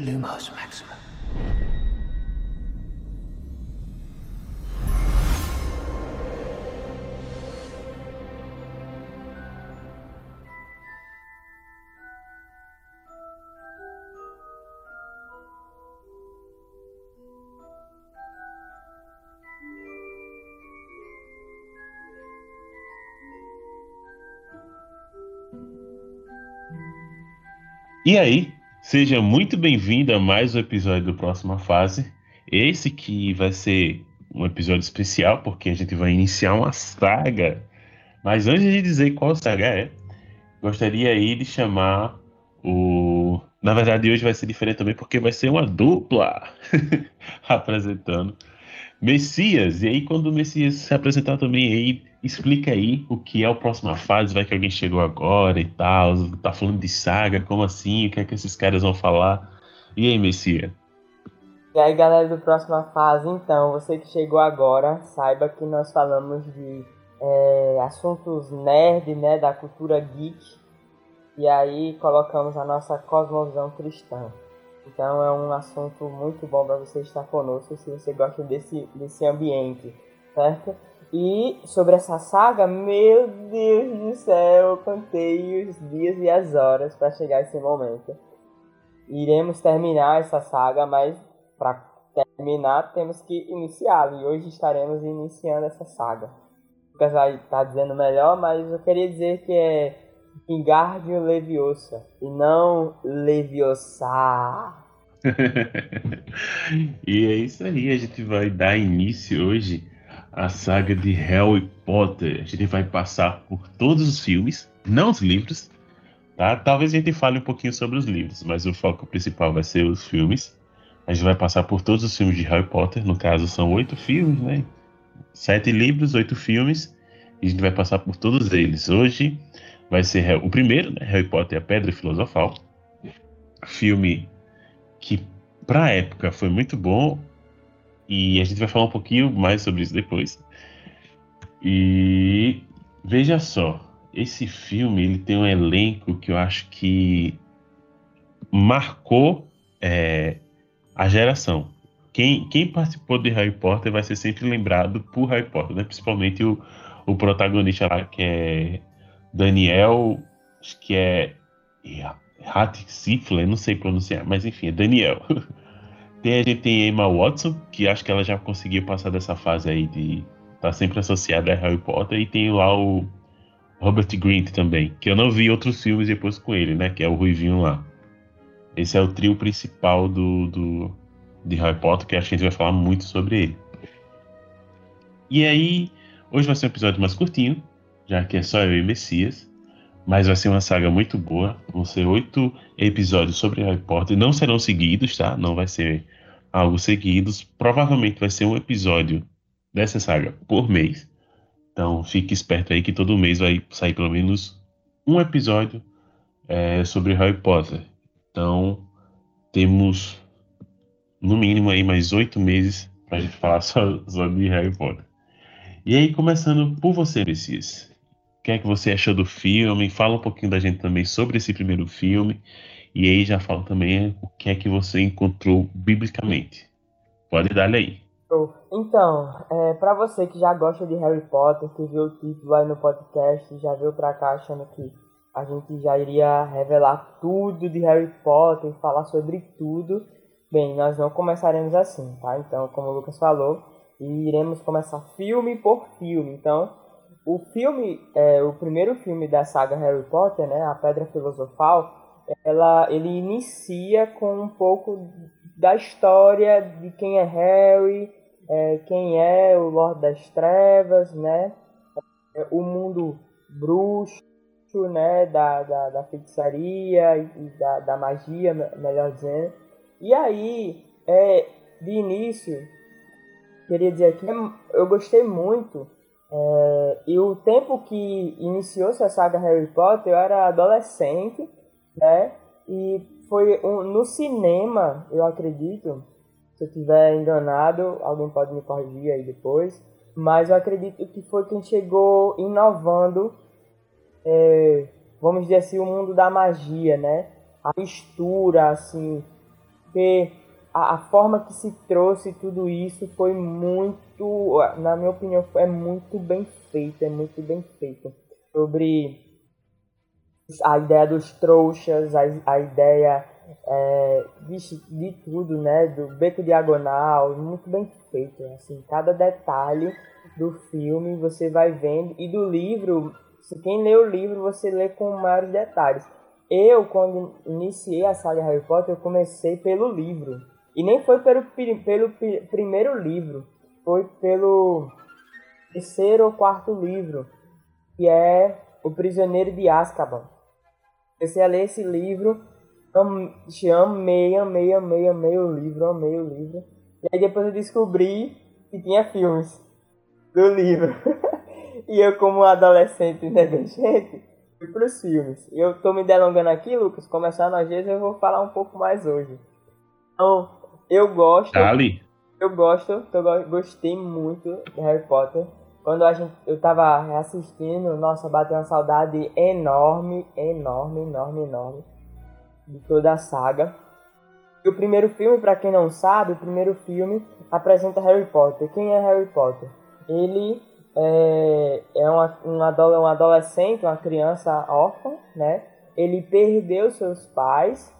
Lumos Maximum. E aí, seja muito bem-vindo a mais um episódio do Próxima Fase. Esse que vai ser um episódio especial, porque a gente vai iniciar uma saga. Mas antes de dizer qual saga é, gostaria aí de chamar o. Na verdade, hoje vai ser diferente também, porque vai ser uma dupla apresentando Messias. E aí, quando o Messias se apresentar também aí, explica aí o que é o próxima fase, vai que alguém chegou agora e tal, tá falando de saga, como assim, o que é que esses caras vão falar. E aí, Messias? E aí, galera do próxima fase, então, você que chegou agora, saiba que nós falamos de é, assuntos nerd, né, da cultura geek, e aí colocamos a nossa cosmovisão cristã. Então é um assunto muito bom para você estar conosco se você gosta desse, desse ambiente, certo? E sobre essa saga, meu Deus do céu, eu contei os dias e as horas para chegar esse momento. Iremos terminar essa saga, mas para terminar temos que iniciá-la. E hoje estaremos iniciando essa saga. O Lucas vai estar tá dizendo melhor, mas eu queria dizer que é Wingardium Leviosa e não Leviosa. e é isso aí, a gente vai dar início hoje à saga de Harry Potter. A gente vai passar por todos os filmes, não os livros, tá? Talvez a gente fale um pouquinho sobre os livros, mas o foco principal vai ser os filmes. A gente vai passar por todos os filmes de Harry Potter, no caso são oito filmes, né? Sete livros, oito filmes, e a gente vai passar por todos eles. Hoje vai ser o primeiro, né? Harry Potter e a Pedra Filosofal. Filme que, pra época, foi muito bom. E a gente vai falar um pouquinho mais sobre isso depois. E veja só, esse filme ele tem um elenco que eu acho que marcou é, a geração. Quem, quem participou de Harry Potter vai ser sempre lembrado por Harry Potter, né? principalmente o, o protagonista lá, que é Daniel, acho que é Hatsifler, não sei pronunciar, mas enfim, é Daniel. Tem, a gente tem Emma Watson, que acho que ela já conseguiu passar dessa fase aí de tá sempre associada a Harry Potter, e tem lá o Robert Grint também, que eu não vi outros filmes depois com ele, né? Que é o Ruivinho lá. Esse é o trio principal do, do de Harry Potter, que acho que a gente vai falar muito sobre ele. E aí, hoje vai ser um episódio mais curtinho, já que é só eu e Messias. Mas vai ser uma saga muito boa. Vão ser oito episódios sobre Harry Potter. Não serão seguidos, tá? Não vai ser algo seguidos. Provavelmente vai ser um episódio dessa saga por mês. Então fique esperto aí que todo mês vai sair pelo menos um episódio é, sobre Harry Potter. Então temos no mínimo aí mais oito meses para a gente falar só, sobre Harry Potter. E aí, começando por você, Messias. O que é que você achou do filme? Fala um pouquinho da gente também sobre esse primeiro filme. E aí já fala também o que é que você encontrou biblicamente. Pode dar aí. Então, é, para você que já gosta de Harry Potter, que viu o título aí no podcast, já veio pra cá achando que a gente já iria revelar tudo de Harry Potter, falar sobre tudo. Bem, nós não começaremos assim, tá? Então, como o Lucas falou, iremos começar filme por filme. Então, o filme, é, o primeiro filme da saga Harry Potter, né, A Pedra Filosofal, ela, ele inicia com um pouco da história de quem é Harry, é, quem é o Lord das Trevas, né, é, o mundo bruxo, né, da, da, da feitiçaria e da, da magia, melhor dizendo. E aí, é, de início, queria dizer que eu gostei muito é, e o tempo que iniciou-se a saga Harry Potter, eu era adolescente, né? E foi um, no cinema, eu acredito, se eu estiver enganado, alguém pode me corrigir aí depois, mas eu acredito que foi quem chegou inovando, é, vamos dizer assim, o mundo da magia, né? A mistura, assim, a, a, forma que se trouxe tudo isso foi muito, na minha opinião, é muito bem feito, é muito bem feito. Sobre a ideia dos trouxas, a, a ideia é, de, de, tudo, né? Do beco diagonal, muito bem feito. Assim, cada detalhe do filme você vai vendo e do livro, se quem lê o livro você lê com maiores detalhes. Eu, quando iniciei a saga Harry Potter, eu comecei pelo livro. E nem foi pelo, pelo primeiro livro, foi pelo terceiro ou quarto livro, que é O Prisioneiro de Azkaban. Comecei a ler esse livro, amei, amei, amei, amei o livro, amei o livro. E aí depois eu descobri que tinha filmes do livro. e eu, como adolescente negligente, fui pros filmes. Eu tô me delongando aqui, Lucas, começando às vezes eu vou falar um pouco mais hoje. Então, eu gosto. Ali. Eu gosto, eu gostei muito de Harry Potter quando a gente, eu tava reassistindo, nossa, bateu uma saudade enorme, enorme, enorme, enorme de toda a saga. E o primeiro filme, para quem não sabe, o primeiro filme apresenta Harry Potter. Quem é Harry Potter? Ele é, é uma, um, um adolescente, uma criança órfã, né? Ele perdeu seus pais,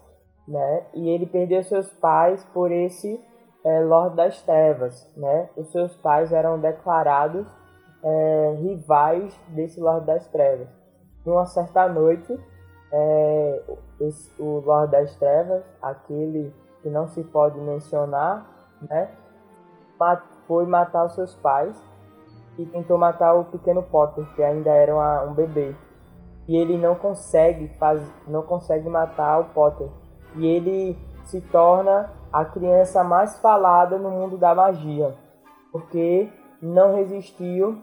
né? E ele perdeu seus pais por esse é, Lord das Trevas, né? Os seus pais eram declarados é, rivais desse Lorde das Trevas. Numa certa noite, é, esse, o Lorde das Trevas, aquele que não se pode mencionar, né, foi matar os seus pais e tentou matar o pequeno Potter, que ainda era uma, um bebê. E ele não consegue faz, não consegue matar o Potter. E ele se torna a criança mais falada no mundo da magia, porque não resistiu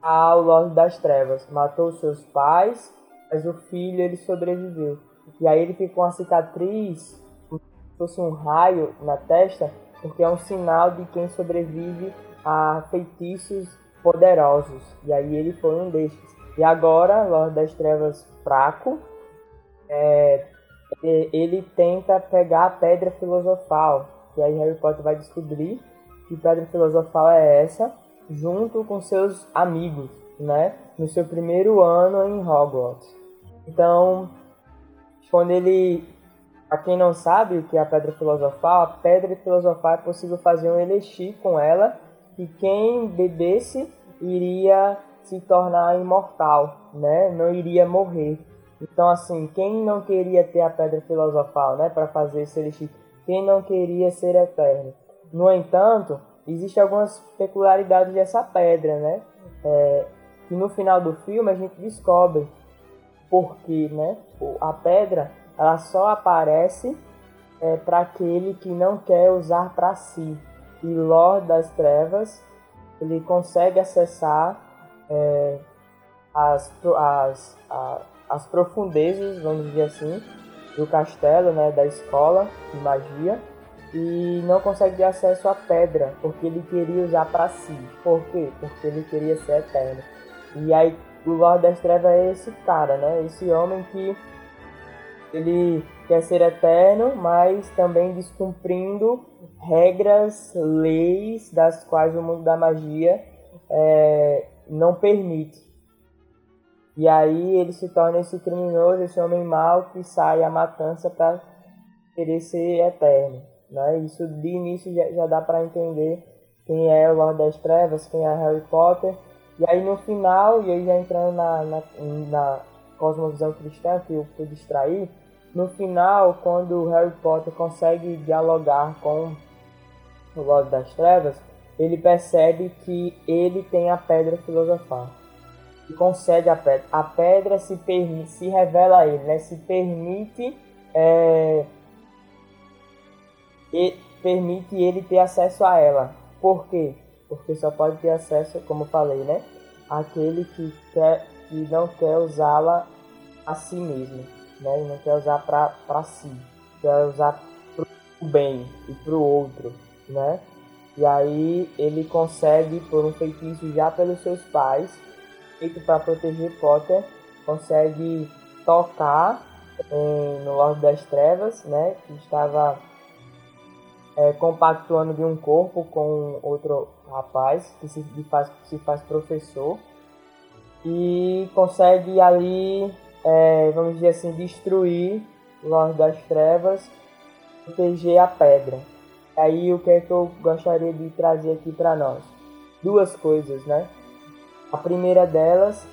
ao Lorde das Trevas. Matou seus pais, mas o filho ele sobreviveu. E aí ele ficou uma cicatriz, como se fosse um raio na testa, porque é um sinal de quem sobrevive a feitiços poderosos. E aí ele foi um destes. E agora, Lorde das Trevas fraco, é, ele tenta pegar a Pedra Filosofal. E aí Harry Potter vai descobrir que Pedra Filosofal é essa junto com seus amigos, né? No seu primeiro ano em Hogwarts. Então, quando ele, a quem não sabe o que é a Pedra Filosofal, a Pedra Filosofal é possível fazer um elixir com ela e quem bebesse iria se tornar imortal, né? Não iria morrer. Então, assim, quem não queria ter a Pedra Filosofal, né, para fazer esse elixir? Quem não queria ser eterno? No entanto, existem algumas peculiaridades dessa pedra, né? É, que no final do filme a gente descobre porque, né? A pedra ela só aparece é, para aquele que não quer usar para si. E Lord das Trevas ele consegue acessar é, as, as, a, as profundezas, vamos dizer assim, do castelo, né, da escola de magia e não consegue ter acesso à pedra, porque ele queria usar para si. Por quê? Porque ele queria ser eterno. E aí o Lorde das Trevas é esse cara, né? Esse homem que ele quer ser eterno, mas também descumprindo regras, leis das quais o mundo da magia é, não permite. E aí ele se torna esse criminoso, esse homem mau que sai à matança para querer ser eterno. Né? Isso de início já, já dá para entender quem é o Lord das Trevas, quem é Harry Potter. E aí no final, e aí já entrando na, na, na cosmovisão cristã que eu fui distrair, no final, quando Harry Potter consegue dialogar com o Lord das Trevas, ele percebe que ele tem a pedra filosofal. E concede a pedra. A pedra se, permite, se revela a ele, né? se permite é, e permite ele ter acesso a ela. Por quê? Porque só pode ter acesso, como falei, né? Aquele que, quer, que não quer usá-la a si mesmo, né? E não quer usar para si, quer usar para o bem e para o outro, né? E aí ele consegue, por um feitiço já pelos seus pais, feito para proteger Potter, consegue tocar em, no Lorde das Trevas, né? Que estava é, compactuando de um corpo com outro rapaz que se faz, se faz professor e consegue ali, é, vamos dizer assim, destruir o Lorde das Trevas, proteger a pedra. Aí o que é que eu gostaria de trazer aqui para nós? Duas coisas, né? A primeira delas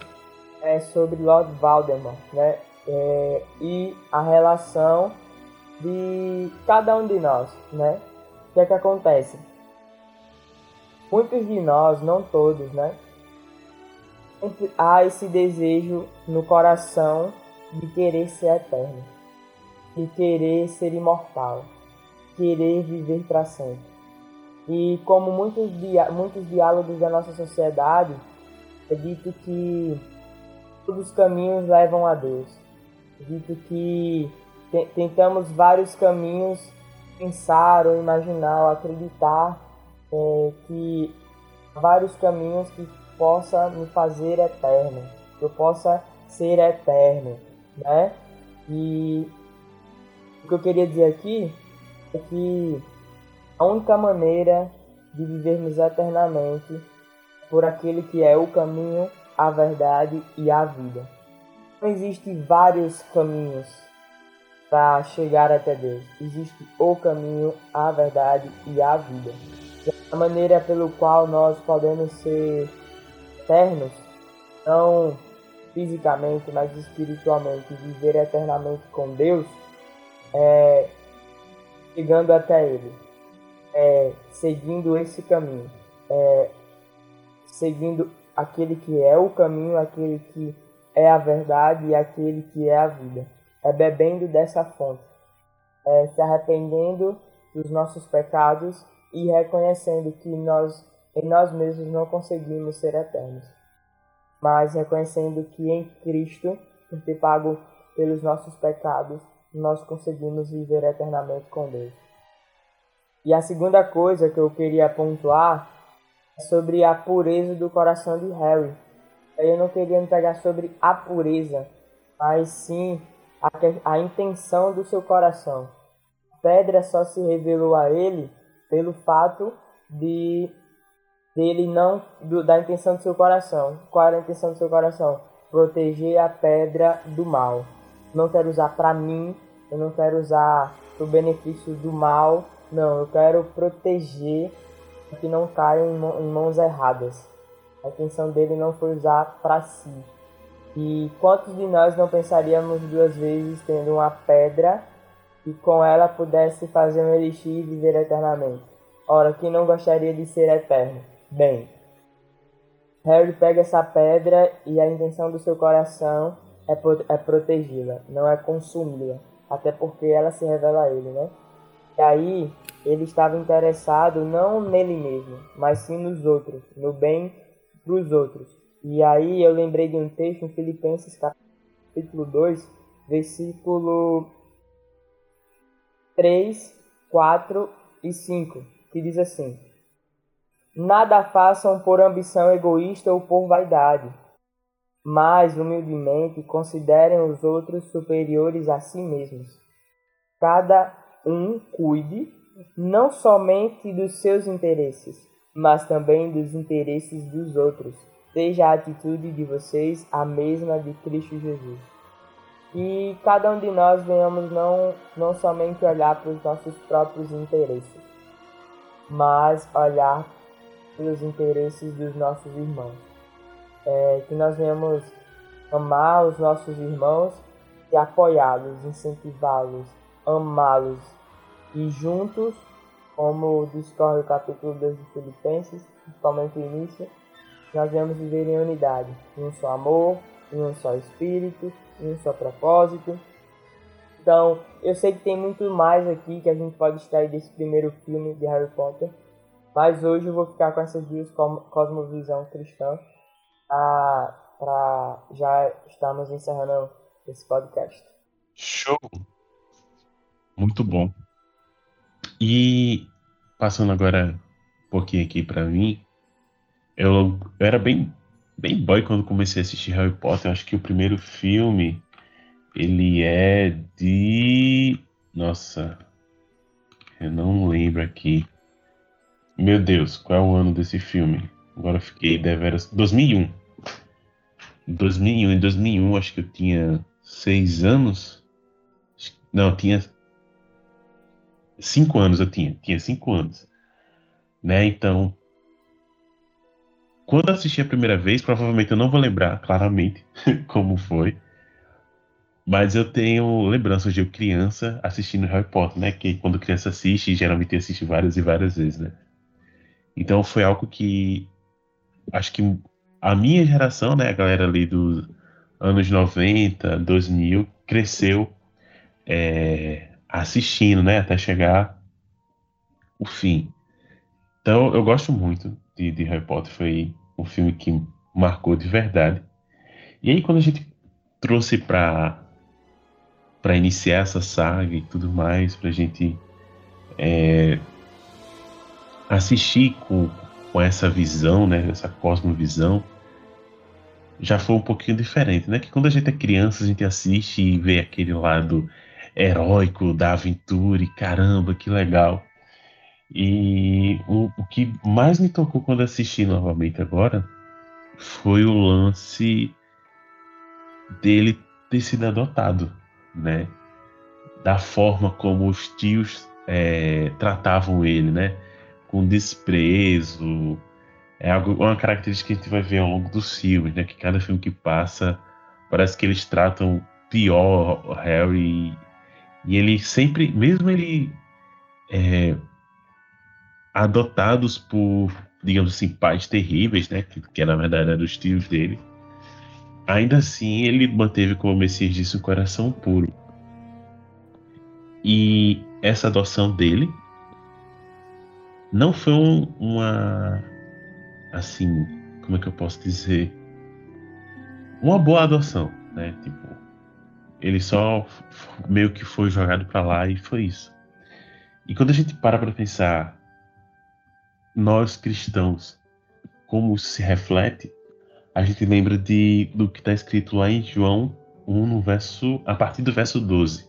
é sobre Lord Valdemar, né? É, e a relação de cada um de nós, né? O que é que acontece? Muitos de nós, não todos, né? Há esse desejo no coração de querer ser eterno, de querer ser imortal, querer viver para sempre. E como muitos, muitos diálogos da nossa sociedade, é dito que todos os caminhos levam a Deus. É dito que tentamos vários caminhos pensar ou imaginar ou acreditar é, que vários caminhos que possa me fazer eterno, que eu possa ser eterno, né? E o que eu queria dizer aqui é que a única maneira de vivermos eternamente por aquele que é o caminho, a verdade e a vida. Existem vários caminhos para chegar até Deus. Existe o caminho, a verdade e a vida. A maneira pelo qual nós podemos ser eternos, não fisicamente, mas espiritualmente, viver eternamente com Deus, é chegando até Ele, é, seguindo esse caminho, é, seguindo aquele que é o caminho, aquele que é a verdade e aquele que é a vida. É bebendo dessa fonte, é se arrependendo dos nossos pecados e reconhecendo que nós em nós mesmos não conseguimos ser eternos, mas reconhecendo que em Cristo, por ter pago pelos nossos pecados, nós conseguimos viver eternamente com Deus. E a segunda coisa que eu queria pontuar sobre a pureza do coração de Harry. Eu não queria me pegar sobre a pureza, mas sim a, a intenção do seu coração. A pedra só se revelou a ele pelo fato de dele não do, da intenção do seu coração. Qual era a intenção do seu coração? Proteger a pedra do mal. Não quero usar para mim, eu não quero usar o benefício do mal. Não, eu quero proteger que não caiam em mãos erradas. A intenção dele não foi usar para si. E quantos de nós não pensaríamos duas vezes tendo uma pedra e com ela pudesse fazer um elixir e viver eternamente? Ora, quem não gostaria de ser eterno? Bem, Harry pega essa pedra e a intenção do seu coração é, é protegê-la, não é consumi-la. Até porque ela se revela a ele, né? E aí, ele estava interessado não nele mesmo, mas sim nos outros, no bem para os outros. E aí eu lembrei de um texto em Filipenses capítulo 2, versículo 3, 4 e 5, que diz assim: Nada façam por ambição egoísta ou por vaidade, mas humildemente considerem os outros superiores a si mesmos. Cada um cuide não somente dos seus interesses, mas também dos interesses dos outros. Seja a atitude de vocês a mesma de Cristo Jesus. E cada um de nós venhamos não, não somente olhar para os nossos próprios interesses, mas olhar pelos interesses dos nossos irmãos. É, que nós venhamos amar os nossos irmãos e apoiá-los, incentivá-los, amá-los e juntos, como discorre o capítulo 2 de Filipenses, principalmente o início, nós vamos viver em unidade, em um só amor, em um só espírito, em um só propósito. Então, eu sei que tem muito mais aqui que a gente pode extrair desse primeiro filme de Harry Potter, mas hoje eu vou ficar com essas duas cosmovisão cristã para já estamos encerrando esse podcast. Show! Muito bom. E passando agora um pouquinho aqui para mim, eu, eu, era bem, bem boy quando comecei a assistir Harry Potter. Eu acho que o primeiro filme Ele é de. Nossa. Eu não lembro aqui. Meu Deus, qual é o ano desse filme? Agora fiquei deveras. 2001. 2001. Em 2001, acho que eu tinha seis anos. Não, eu tinha cinco anos. Eu tinha, tinha cinco anos, né? Então, quando assisti a primeira vez, provavelmente eu não vou lembrar claramente como foi. Mas eu tenho lembranças de eu criança assistindo Harry Potter, né? Que quando criança assiste, geralmente assiste várias e várias vezes, né? Então foi algo que acho que a minha geração, né, a galera ali dos anos 90, 2000, cresceu é, assistindo, né, até chegar o fim. Então eu gosto muito de, de Harry Potter, foi um filme que marcou de verdade. E aí quando a gente trouxe para para iniciar essa saga e tudo mais, para a gente é, assistir com, com essa visão, né, essa cosmovisão, já foi um pouquinho diferente, né? Que quando a gente é criança, a gente assiste e vê aquele lado heróico da aventura e caramba, que legal. E o, o que mais me tocou quando assisti novamente agora foi o lance dele ter sido adotado né? Da forma como os tios é, tratavam ele, né? Com desprezo. É algo, uma característica que a gente vai ver ao longo dos filmes, né? Que cada filme que passa parece que eles tratam pior Harry e ele sempre, mesmo ele é, adotados por, digamos assim, pais terríveis, né? Que, que na verdade eram os tios dele ainda assim ele manteve, como o Messias disse, um coração puro. E essa adoção dele não foi um, uma. Assim, como é que eu posso dizer? Uma boa adoção, né? Tipo, ele só meio que foi jogado para lá e foi isso. E quando a gente para para pensar, nós cristãos, como se reflete a gente lembra de, do que está escrito lá em João 1, no verso, a partir do verso 12.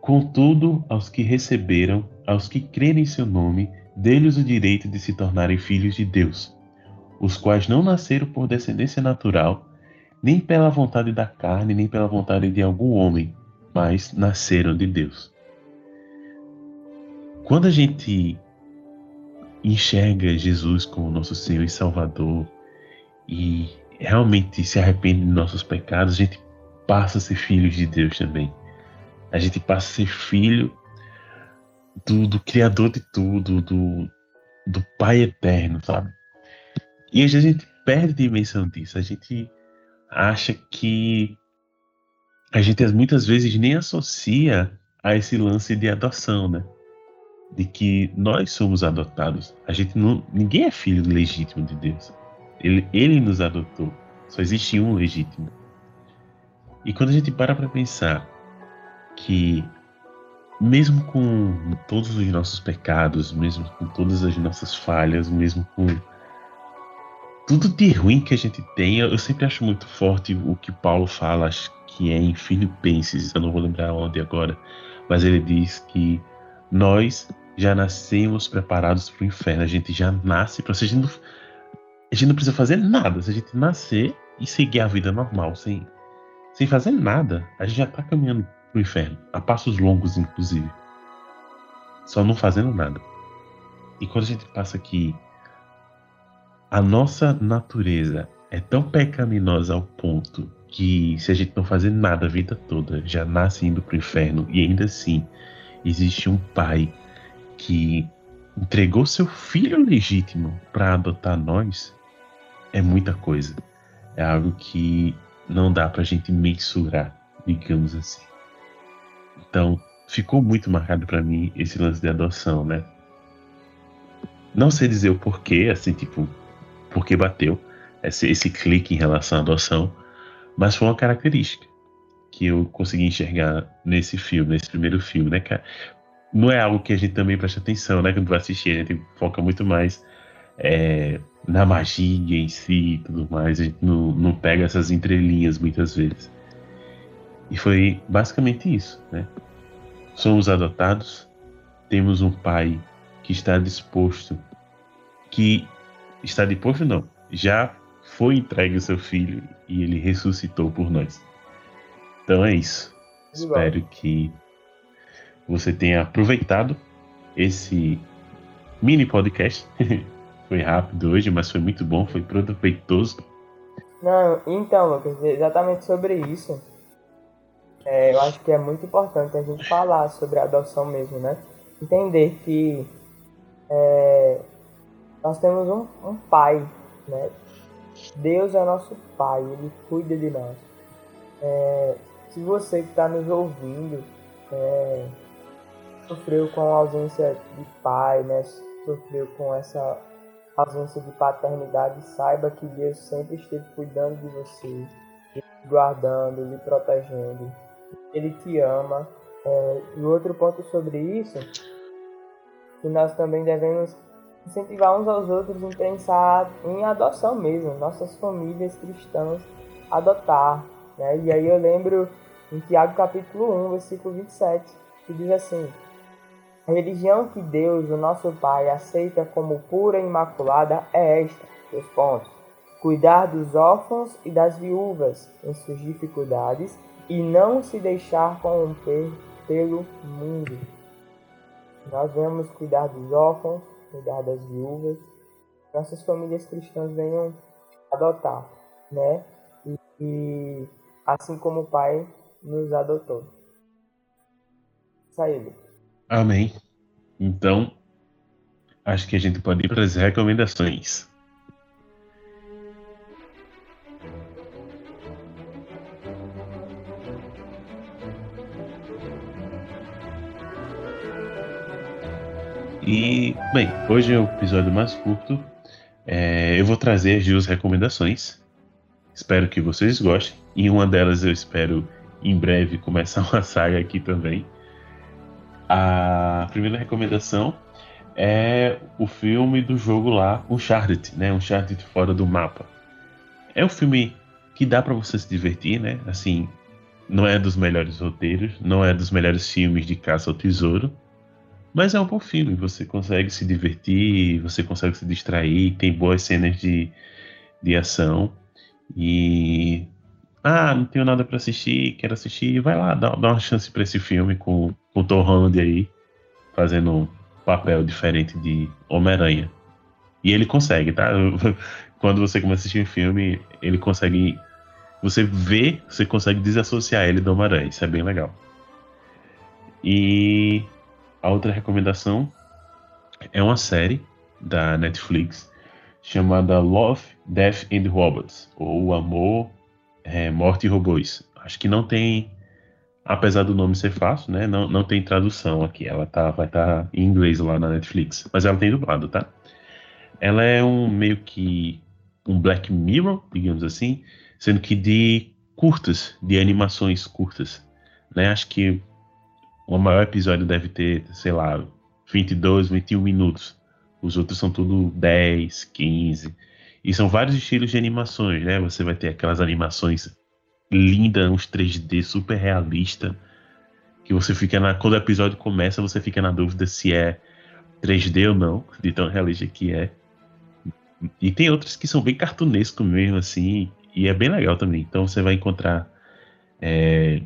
Contudo, aos que receberam, aos que crerem em seu nome, dê-lhes o direito de se tornarem filhos de Deus, os quais não nasceram por descendência natural, nem pela vontade da carne, nem pela vontade de algum homem, mas nasceram de Deus. Quando a gente enxerga Jesus como nosso Senhor e Salvador, e realmente se arrepende de nossos pecados, a gente passa a ser filhos de Deus também. A gente passa a ser filho do, do Criador de tudo, do, do Pai eterno, sabe? E a gente perde a dimensão disso. A gente acha que a gente muitas vezes nem associa a esse lance de adoção, né? De que nós somos adotados. A gente não, ninguém é filho legítimo de Deus. Ele, ele nos adotou. Só existe um legítimo. E quando a gente para para pensar que, mesmo com todos os nossos pecados, mesmo com todas as nossas falhas, mesmo com tudo de ruim que a gente tem, eu sempre acho muito forte o que Paulo fala, acho que é em Filipenses, eu não vou lembrar onde agora, mas ele diz que nós já nascemos preparados para o inferno, a gente já nasce, para a gente a gente não precisa fazer nada. Se a gente nascer e seguir a vida normal, sem, sem fazer nada, a gente já está caminhando pro inferno. A passos longos, inclusive. Só não fazendo nada. E quando a gente passa aqui, a nossa natureza é tão pecaminosa ao ponto que se a gente não fazer nada a vida toda, já nasce indo pro inferno e ainda assim existe um pai que entregou seu filho legítimo para adotar nós, é muita coisa. É algo que não dá pra gente mensurar, digamos assim. Então, ficou muito marcado para mim esse lance de adoção, né? Não sei dizer o porquê, assim, tipo, porque bateu esse, esse clique em relação à adoção, mas foi uma característica que eu consegui enxergar nesse filme, nesse primeiro filme, né, cara? Não é algo que a gente também presta atenção, né? Quando vai assistir, a gente foca muito mais é, na magia em si e tudo mais. A gente não, não pega essas entrelinhas muitas vezes. E foi basicamente isso, né? Somos adotados, temos um pai que está disposto, que está disposto não, já foi entregue o seu filho e ele ressuscitou por nós. Então é isso. Espero que você tenha aproveitado esse mini podcast. foi rápido hoje, mas foi muito bom, foi proveitoso. Não, então, Lucas, exatamente sobre isso. É, eu acho que é muito importante a gente falar sobre a adoção mesmo, né? Entender que é, nós temos um, um pai, né? Deus é nosso pai, ele cuida de nós. É, se você que está nos ouvindo é, sofreu com a ausência de pai, né? Sofreu com essa ausência de paternidade, saiba que Deus sempre esteve cuidando de você, guardando, lhe protegendo. Ele te ama. É, e outro ponto sobre isso, que nós também devemos incentivar uns aos outros em pensar em adoção mesmo, nossas famílias cristãs adotar. Né? E aí eu lembro em Tiago capítulo 1, versículo 27, que diz assim, a religião que Deus, o nosso Pai, aceita como pura e imaculada é esta, dois pontos. Cuidar dos órfãos e das viúvas em suas dificuldades e não se deixar corromper pelo mundo. Nós vamos cuidar dos órfãos, cuidar das viúvas, nossas famílias cristãs venham adotar, né? E, e assim como o Pai nos adotou. Saída. Amém. Então, acho que a gente pode ir para as recomendações. E, bem, hoje é o episódio mais curto. É, eu vou trazer as duas recomendações. Espero que vocês gostem. E uma delas eu espero em breve começar uma saga aqui também. A primeira recomendação é o filme do jogo lá, Uncharted, né? Uncharted fora do mapa. É um filme que dá para você se divertir, né? Assim, não é dos melhores roteiros, não é dos melhores filmes de caça ao tesouro, mas é um bom filme. Você consegue se divertir, você consegue se distrair, tem boas cenas de, de ação e ah, não tenho nada para assistir, quero assistir, vai lá, dá, dá uma chance para esse filme com, com o Tom Holland aí, fazendo um papel diferente de Homem-Aranha. E ele consegue, tá? Quando você começa a assistir um filme, ele consegue. Você vê, você consegue desassociar ele do Homem-Aranha. Isso é bem legal. E a outra recomendação é uma série da Netflix chamada Love, Death and Robots, ou Amor, é, Morte e Robôs. Acho que não tem, apesar do nome ser fácil, né? Não, não tem tradução aqui. Ela tá, vai estar tá em inglês lá na Netflix, mas ela tem dublado, tá? Ela é um meio que um Black Mirror, digamos assim, sendo que de curtas, de animações curtas, né? Acho que o maior episódio deve ter, sei lá, 22, 21 minutos. Os outros são tudo 10, 15. E são vários estilos de animações, né? Você vai ter aquelas animações lindas, uns 3D super realista, que você fica na quando o episódio começa, você fica na dúvida se é 3D ou não, de tão realista que é. E tem outros que são bem cartunesco mesmo assim, e é bem legal também. Então você vai encontrar é,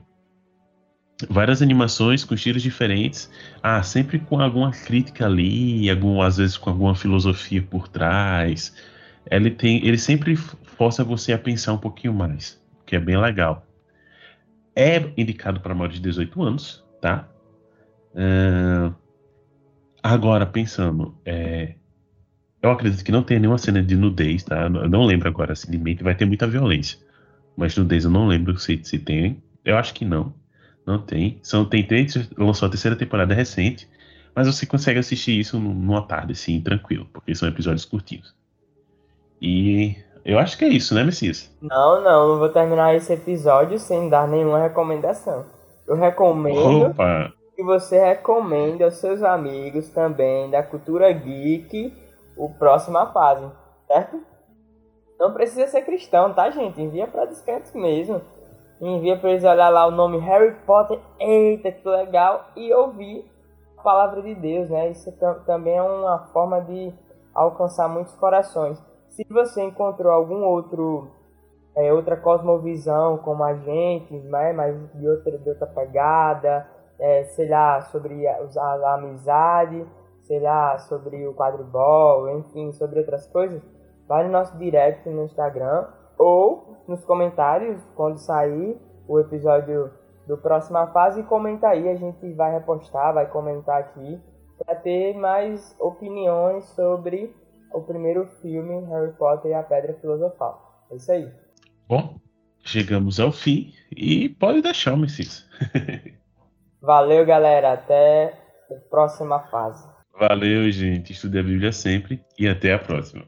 várias animações com estilos diferentes, ah, sempre com alguma crítica ali, algum, às vezes com alguma filosofia por trás ele tem, ele sempre força você a pensar um pouquinho mais, que é bem legal. É indicado para maiores de 18 anos, tá? Uh, agora, pensando, é, eu acredito que não tem nenhuma cena de nudez, tá? Eu não lembro agora, assim, de mente vai ter muita violência. Mas nudez eu não lembro se, se tem. Eu acho que não. Não tem. São, tem três, lançou a terceira temporada recente, mas você consegue assistir isso numa tarde, assim, tranquilo, porque são episódios curtinhos. E eu acho que é isso, né, Messias? Não, não, não vou terminar esse episódio sem dar nenhuma recomendação. Eu recomendo Opa. que você recomende aos seus amigos também da cultura geek o próxima fase, certo? Não precisa ser cristão, tá, gente? Envia para descanso mesmo. Envia para eles olhar lá o nome Harry Potter, eita, que legal, e ouvir a palavra de Deus, né? Isso também é uma forma de alcançar muitos corações. Se você encontrou algum outro é, outra cosmovisão como a gente, né? mas de outra, de outra pegada, é, sei lá, sobre a, a, amizade, sei lá, sobre o quadribol, enfim, sobre outras coisas, vai no nosso direct no Instagram ou nos comentários quando sair o episódio do próxima fase e comenta aí, a gente vai repostar, vai comentar aqui para ter mais opiniões sobre o primeiro filme Harry Potter e a Pedra Filosofal. É isso aí. Bom, chegamos ao fim e pode deixar, Messias. Valeu, galera. Até a próxima fase. Valeu, gente. Estude a Bíblia sempre e até a próxima.